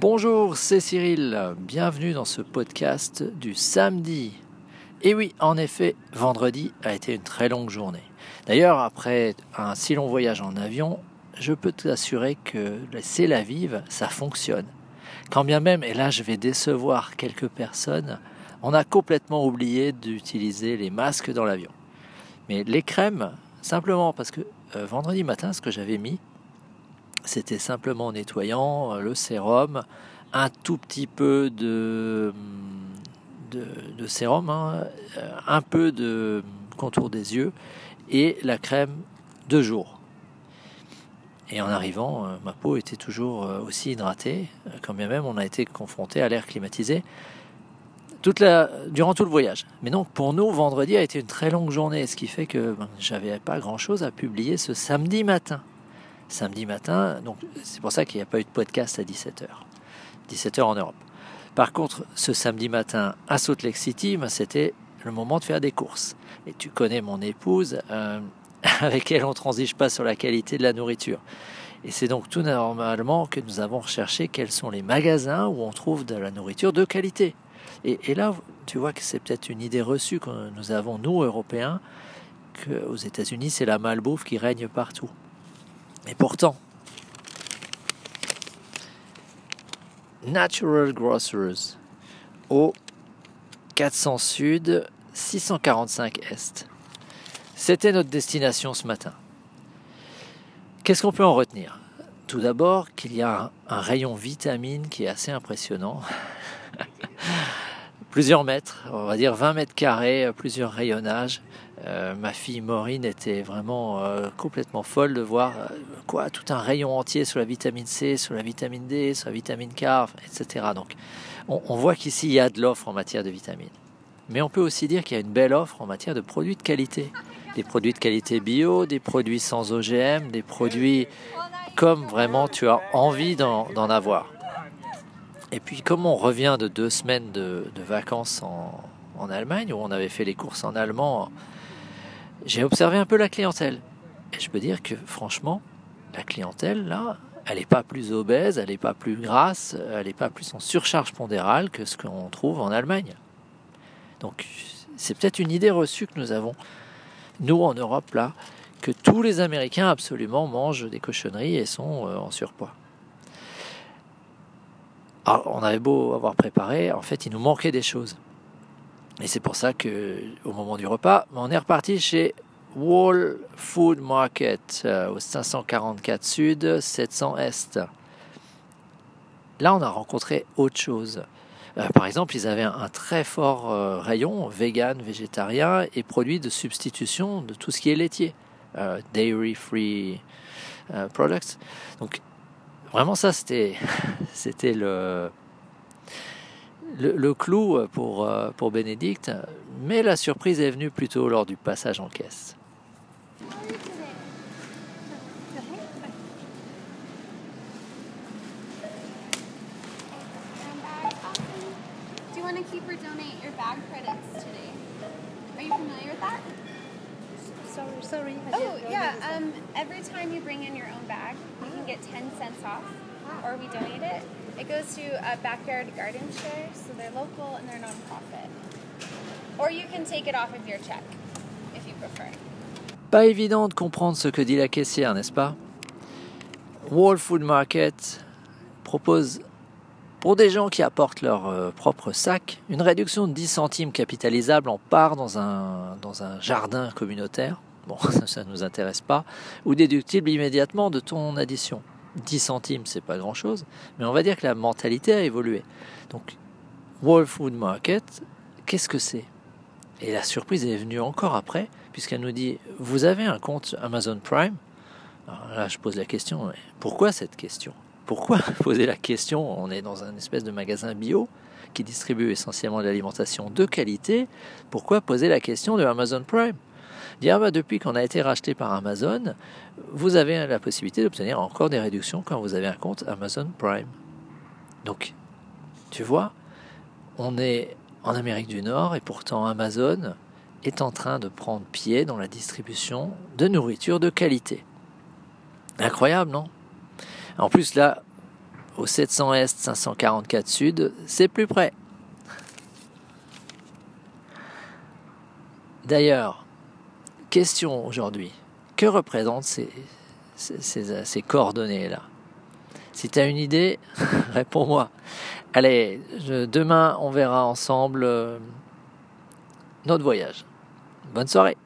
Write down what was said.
Bonjour, c'est Cyril. Bienvenue dans ce podcast du samedi. Et oui, en effet, vendredi a été une très longue journée. D'ailleurs, après un si long voyage en avion, je peux t'assurer que c'est la vive, ça fonctionne. Quand bien même, et là je vais décevoir quelques personnes, on a complètement oublié d'utiliser les masques dans l'avion. Mais les crèmes, simplement parce que euh, vendredi matin, ce que j'avais mis, c'était simplement nettoyant, euh, le sérum, un tout petit peu de, de, sérum, hein, euh, un peu de contour des yeux et la crème de jour. Et en arrivant, euh, ma peau était toujours aussi hydratée, quand bien même on a été confronté à l'air climatisé toute la, durant tout le voyage. Mais donc pour nous, vendredi a été une très longue journée, ce qui fait que ben, j'avais pas grand-chose à publier ce samedi matin samedi matin. Donc c'est pour ça qu'il n'y a pas eu de podcast à 17h. 17h en Europe. Par contre, ce samedi matin à Salt Lake City, ben, c'était le moment de faire des courses. Et tu connais mon épouse, euh, avec elle on transige pas sur la qualité de la nourriture. Et c'est donc tout normalement que nous avons recherché quels sont les magasins où on trouve de la nourriture de qualité. Et, et là, tu vois que c'est peut-être une idée reçue que nous avons, nous, Européens, qu'aux États-Unis, c'est la malbouffe qui règne partout. Et pourtant, Natural Grocers au 400 Sud, 645 Est. C'était notre destination ce matin. Qu'est-ce qu'on peut en retenir? Tout d'abord qu'il y a un, rayon vitamine qui est assez impressionnant. Plusieurs mètres, on va dire 20 mètres carrés, plusieurs rayonnages. Euh, ma fille Maureen était vraiment euh, complètement folle de voir euh, quoi tout un rayon entier sur la vitamine C, sur la vitamine D, sur la vitamine K, etc. Donc on, voit qu'ici il y a de l'offre en matière de vitamines. Mais on peut aussi dire qu'il y a une belle offre en matière de produits de qualité. Des produits de qualité bio, des produits sans OGM, des produits comme vraiment tu as envie d'en avoir. Et puis comme on revient de deux semaines de, vacances en, en Allemagne, où on avait fait les courses en allemand, j'ai observé un peu la clientèle. Et je peux dire que franchement, la clientèle, là, elle n'est pas plus obèse, elle n'est pas plus grasse, elle n'est pas plus en surcharge pondérale que ce qu'on trouve en Allemagne. Donc c'est peut-être une idée reçue que nous avons, nous en Europe, là, que tous les Américains absolument mangent des cochonneries et sont euh, en surpoids. Alors, on avait beau avoir préparé, en fait, il nous manquait des choses. Et c'est pour ça que, au moment du repas, on est reparti chez Wall Food Market euh, au 544 Sud, 700 Est. Là, on a rencontré autre chose. Euh, par exemple, ils avaient un, très fort euh, rayon vegan, végétarien et produits de substitution de tout ce qui est laitier, dairy free products. Donc, vraiment, ça, c'était, c'était le le, clou pour, euh, pour Bénédicte, mais la surprise est venue plutôt lors du passage en caisse. Do you want to keep or donate your bag credits today? Are you familiar with that? Sorry, sorry. Oh, yeah. Um, every time you bring in your own bag, you can get 10 cents off, or we donate it. It goes to a backyard garden share, so they're local and they're non-profit. Or you can take it off of your check, if you prefer. Pas évident de comprendre ce que dit la caissière, n'est-ce pas? World Food Market propose pour des gens qui apportent leur euh, propre sac, une réduction de 10 centimes capitalisable en part dans un, dans un jardin communautaire, bon ça ne nous intéresse pas, ou déductible immédiatement de ton addition. 10 centimes, c'est pas grand chose, mais on va dire que la mentalité a évolué. Donc, World Food Market, qu'est-ce que c'est? Et la surprise est venue encore après, puisqu'elle nous dit Vous avez un compte Amazon Prime? Alors là, je pose la question pourquoi cette question? Pourquoi poser la question? On est dans un espèce de magasin bio qui distribue essentiellement de l'alimentation de qualité. Pourquoi poser la question de Amazon Prime? Dire, bah, depuis qu'on a été racheté par Amazon, vous avez la possibilité d'obtenir encore des réductions quand vous avez un compte Amazon Prime. Donc, tu vois, on est en Amérique du Nord et pourtant Amazon est en train de prendre pied dans la distribution de nourriture de qualité. Incroyable, non? En plus, là, au 700 Est 544 Sud, c'est plus près. D'ailleurs, question aujourd'hui, que représentent ces, coordonnées-là? Si tu une idée, réponds-moi. Allez, demain on verra ensemble euh, notre voyage. Bonne soirée